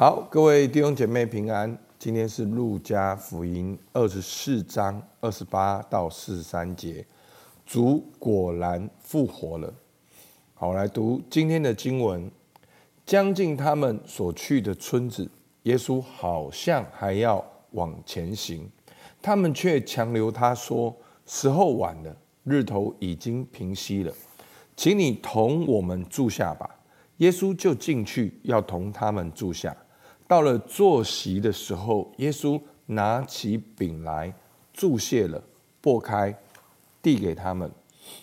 好，各位弟兄姐妹平安。今天是路加福音二十四章二十八到四十三节，主果然复活了。好，来读今天的经文。将近他们所去的村子，耶稣好像还要往前行，他们却强留他说：“时候晚了，日头已经平西了，请你同我们住下吧。”耶稣就进去，要同他们住下。到了坐席的时候，耶稣拿起饼来，祝谢了，擘开，递给他们。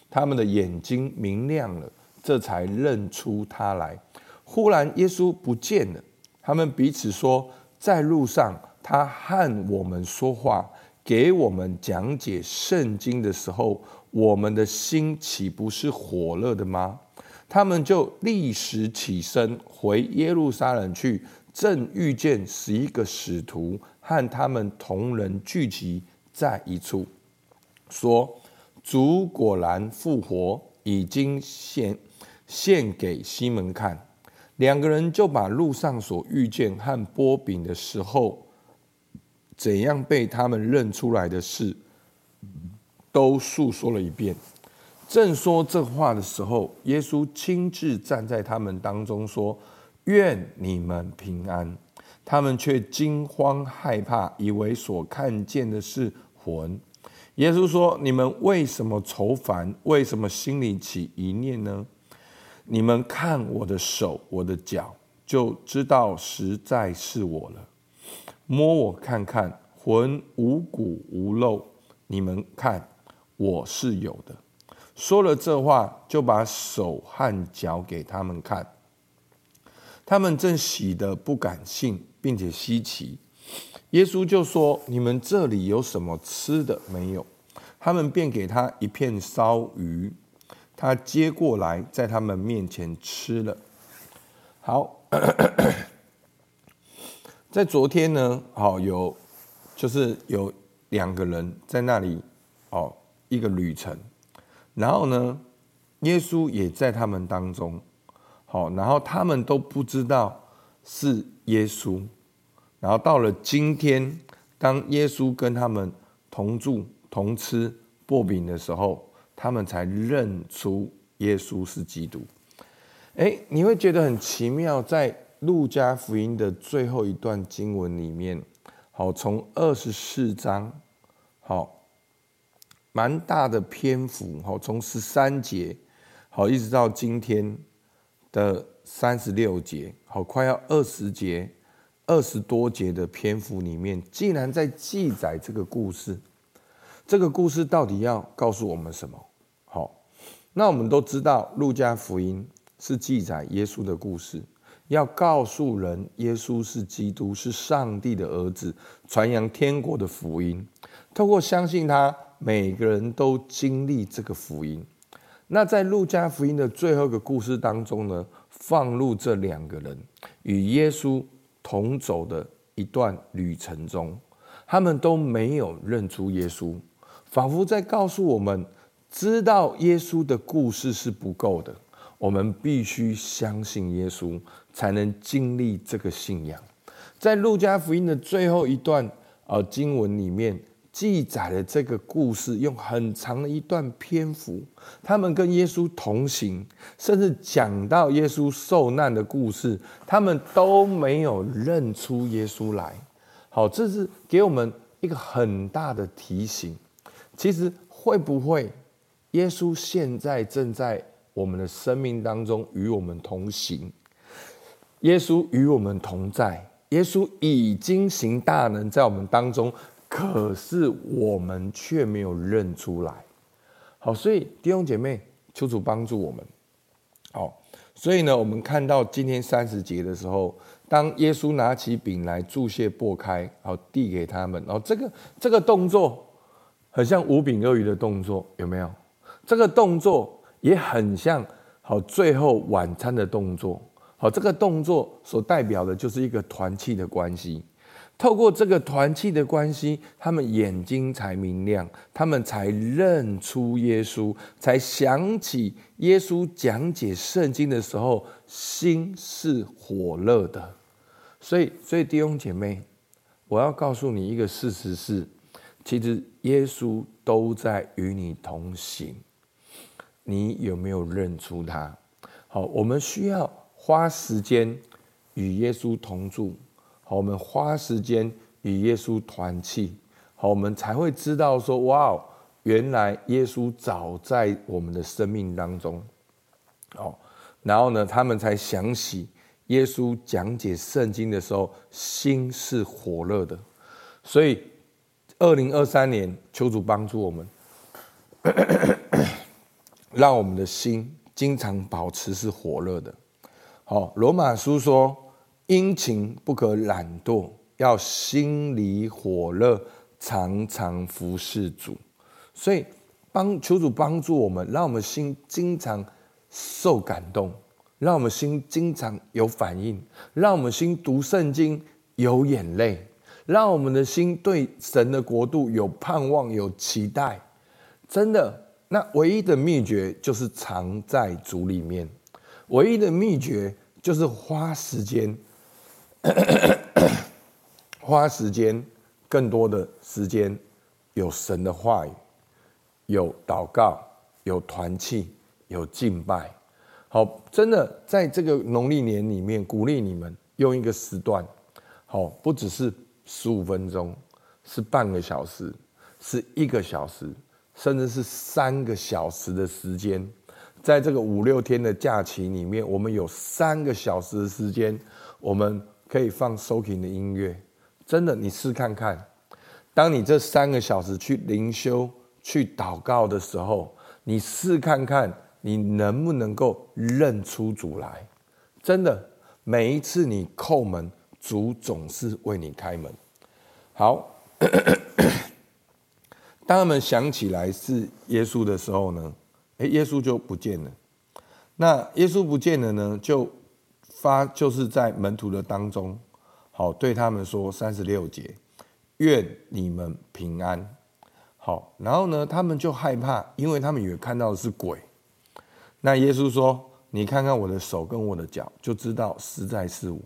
他们的眼睛明亮了，这才认出他来。忽然，耶稣不见了。他们彼此说：“在路上，他和我们说话，给我们讲解圣经的时候，我们的心岂不是火热的吗？”他们就立时起身回耶路撒冷去。正遇见十一个使徒和他们同人聚集在一处，说：“主果然复活，已经献献给西门看。”两个人就把路上所遇见和波饼的时候，怎样被他们认出来的事，都诉说了一遍。正说这话的时候，耶稣亲自站在他们当中说。愿你们平安！他们却惊慌害怕，以为所看见的是魂。耶稣说：“你们为什么愁烦？为什么心里起疑念呢？你们看我的手，我的脚，就知道实在是我了。摸我看看，魂无骨无肉，你们看我是有的。”说了这话，就把手和脚给他们看。他们正喜得不敢信，并且稀奇。耶稣就说：“你们这里有什么吃的没有？”他们便给他一片烧鱼，他接过来，在他们面前吃了。好，在昨天呢，好有就是有两个人在那里哦，一个旅程，然后呢，耶稣也在他们当中。好，然后他们都不知道是耶稣，然后到了今天，当耶稣跟他们同住同吃薄饼的时候，他们才认出耶稣是基督。哎，你会觉得很奇妙，在路加福音的最后一段经文里面，好，从二十四章，好，蛮大的篇幅，好，从十三节，好，一直到今天。的三十六节，好，快要二十节，二十多节的篇幅里面，竟然在记载这个故事。这个故事到底要告诉我们什么？好，那我们都知道，路加福音是记载耶稣的故事，要告诉人耶稣是基督，是上帝的儿子，传扬天国的福音。透过相信他，每个人都经历这个福音。那在路加福音的最后一个故事当中呢，放入这两个人与耶稣同走的一段旅程中，他们都没有认出耶稣，仿佛在告诉我们：知道耶稣的故事是不够的，我们必须相信耶稣，才能经历这个信仰。在路加福音的最后一段呃经文里面。记载了这个故事，用很长的一段篇幅，他们跟耶稣同行，甚至讲到耶稣受难的故事，他们都没有认出耶稣来。好，这是给我们一个很大的提醒。其实会不会，耶稣现在正在我们的生命当中与我们同行？耶稣与我们同在，耶稣已经行大能在我们当中。可是我们却没有认出来，好，所以弟兄姐妹，求主帮助我们。好，所以呢，我们看到今天三十节的时候，当耶稣拿起饼来，祝谢、擘开，好递给他们，然后这个这个动作很像五饼二鱼的动作，有没有？这个动作也很像好最后晚餐的动作。好，这个动作所代表的就是一个团契的关系。透过这个团契的关系，他们眼睛才明亮，他们才认出耶稣，才想起耶稣讲解圣经的时候，心是火热的。所以，所以弟兄姐妹，我要告诉你一个事实是，其实耶稣都在与你同行。你有没有认出他？好，我们需要花时间与耶稣同住。好，我们花时间与耶稣团契。好，我们才会知道说，哇哦，原来耶稣早在我们的生命当中。哦，然后呢，他们才想起耶稣讲解圣经的时候，心是火热的。所以，二零二三年，求主帮助我们。让我们的心经常保持是火热的。好，罗马书说：殷勤不可懒惰，要心里火热，常常服侍主。所以，帮求主帮助我们，让我们心经常受感动，让我们心经常有反应，让我们心读圣经有眼泪，让我们的心对神的国度有盼望、有期待。真的。那唯一的秘诀就是藏在主里面，唯一的秘诀就是花时间，花时间，更多的时间，有神的话语，有祷告，有团契，有敬拜。好，真的在这个农历年里面，鼓励你们用一个时段，好，不只是十五分钟，是半个小时，是一个小时。甚至是三个小时的时间，在这个五六天的假期里面，我们有三个小时的时间，我们可以放收听的音乐。真的，你试看看，当你这三个小时去灵修、去祷告的时候，你试看看，你能不能够认出主来？真的，每一次你叩门，主总是为你开门。好。当他们想起来是耶稣的时候呢，诶，耶稣就不见了。那耶稣不见了呢，就发就是在门徒的当中，好对他们说三十六节，愿你们平安。好，然后呢，他们就害怕，因为他们以为看到的是鬼。那耶稣说：“你看看我的手跟我的脚，就知道实在是我。”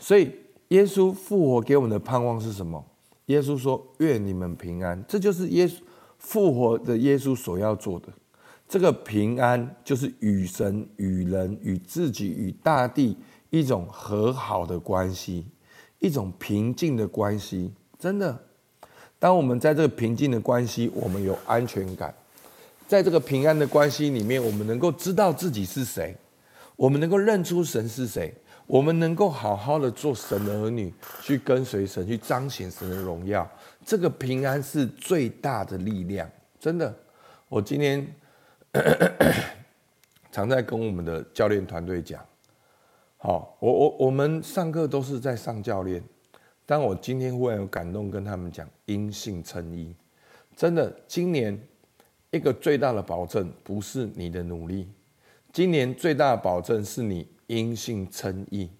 所以耶稣复活给我们的盼望是什么？耶稣说：“愿你们平安。”这就是耶稣复活的耶稣所要做的。这个平安就是与神、与人、与自己、与大地一种和好的关系，一种平静的关系。真的，当我们在这个平静的关系，我们有安全感；在这个平安的关系里面，我们能够知道自己是谁，我们能够认出神是谁。我们能够好好的做神的儿女，去跟随神，去彰显神的荣耀。这个平安是最大的力量，真的。我今天 常在跟我们的教练团队讲，好，我我我们上课都是在上教练，但我今天忽然有感动，跟他们讲因信称义。真的，今年一个最大的保证不是你的努力，今年最大的保证是你。因信称义，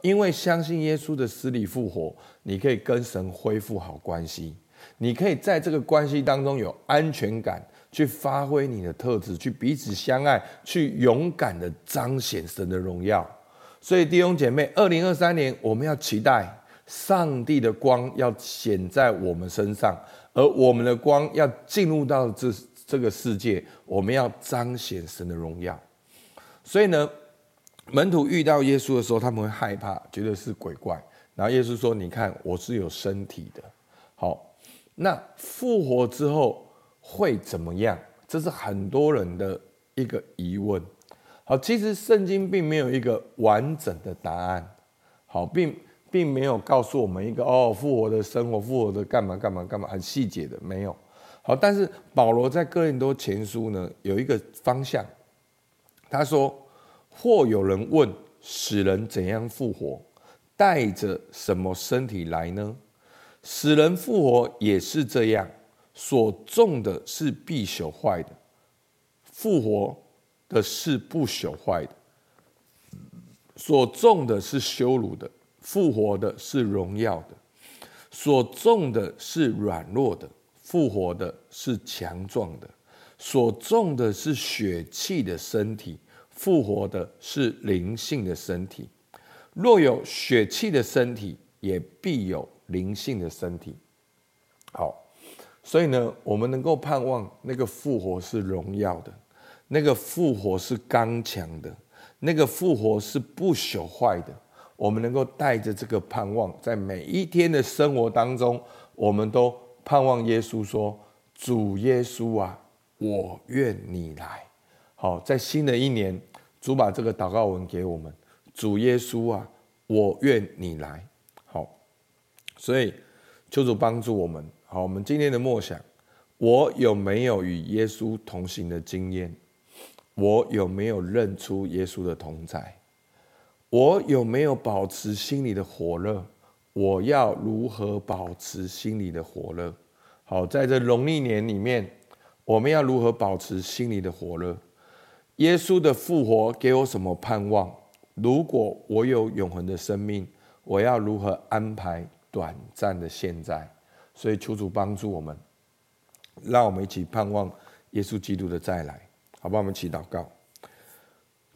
因为相信耶稣的死里复活，你可以跟神恢复好关系，你可以在这个关系当中有安全感，去发挥你的特质，去彼此相爱，去勇敢的彰显神的荣耀。所以弟兄姐妹，二零二三年我们要期待上帝的光要显在我们身上，而我们的光要进入到这这个世界，我们要彰显神的荣耀。所以呢，门徒遇到耶稣的时候，他们会害怕，觉得是鬼怪。然后耶稣说：“你看，我是有身体的。好，那复活之后会怎么样？这是很多人的一个疑问。好，其实圣经并没有一个完整的答案。好，并并没有告诉我们一个哦，复活的生活，复活的干嘛干嘛干嘛，很细节的没有。好，但是保罗在哥林多前书呢，有一个方向，他说。或有人问：死人怎样复活？带着什么身体来呢？死人复活也是这样，所种的是必朽坏的，复活的是不朽坏的；所种的是羞辱的，复活的是荣耀的；所种的是软弱的，复活的是强壮的；所种的是血气的身体。复活的是灵性的身体。若有血气的身体，也必有灵性的身体。好，所以呢，我们能够盼望那个复活是荣耀的，那个复活是刚强的，那个复活是不朽坏的。我们能够带着这个盼望，在每一天的生活当中，我们都盼望耶稣说：“主耶稣啊，我愿你来。”好，在新的一年，主把这个祷告文给我们：“主耶稣啊，我愿你来。”好，所以求主帮助我们。好，我们今天的默想：我有没有与耶稣同行的经验？我有没有认出耶稣的同在？我有没有保持心里的火热？我要如何保持心里的火热？好，在这农历年里面，我们要如何保持心里的火热？耶稣的复活给我什么盼望？如果我有永恒的生命，我要如何安排短暂的现在？所以求主帮助我们，让我们一起盼望耶稣基督的再来，好吧？我们祈祷告。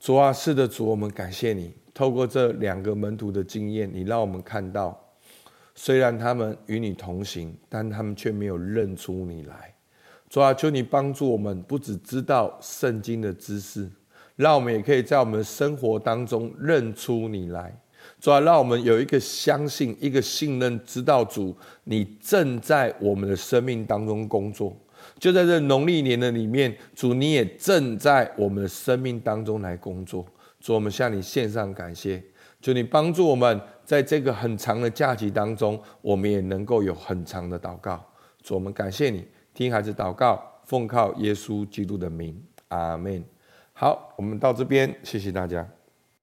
主啊，是的，主，我们感谢你。透过这两个门徒的经验，你让我们看到，虽然他们与你同行，但他们却没有认出你来。主啊，求你帮助我们，不只知道圣经的知识，让我们也可以在我们生活当中认出你来。主啊，让我们有一个相信、一个信任，知道主你正在我们的生命当中工作。就在这农历年的里面，主你也正在我们的生命当中来工作。主，我们向你献上感谢，求你帮助我们，在这个很长的假期当中，我们也能够有很长的祷告。主，我们感谢你，听孩子祷告，奉靠耶稣基督的名，阿门。好，我们到这边，谢谢大家。